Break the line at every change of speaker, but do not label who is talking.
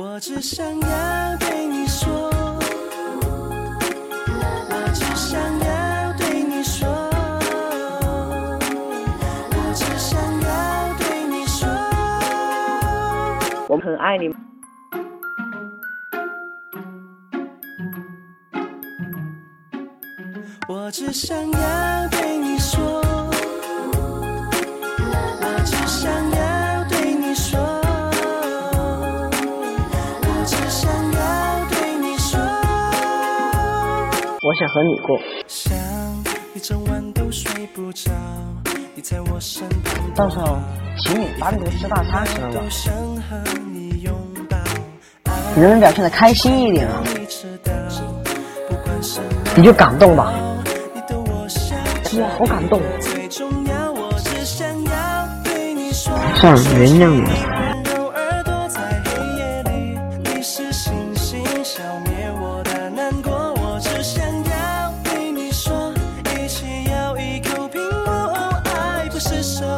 我只想要对你说，我只想要对你说，我只想要对你说。
我们很爱你。
我只想要对你想要对你说。我想
和你过。
想一整晚都睡不着，你在我身旁，
到时候请你单独吃大餐行了吗
都？想和你
能不能表现的开心一点啊？
你
就感动吧。哇，好感动。算了，原谅
你。是星星，消灭我的难过。我只想要对你说，一起咬一口苹果，爱不释手。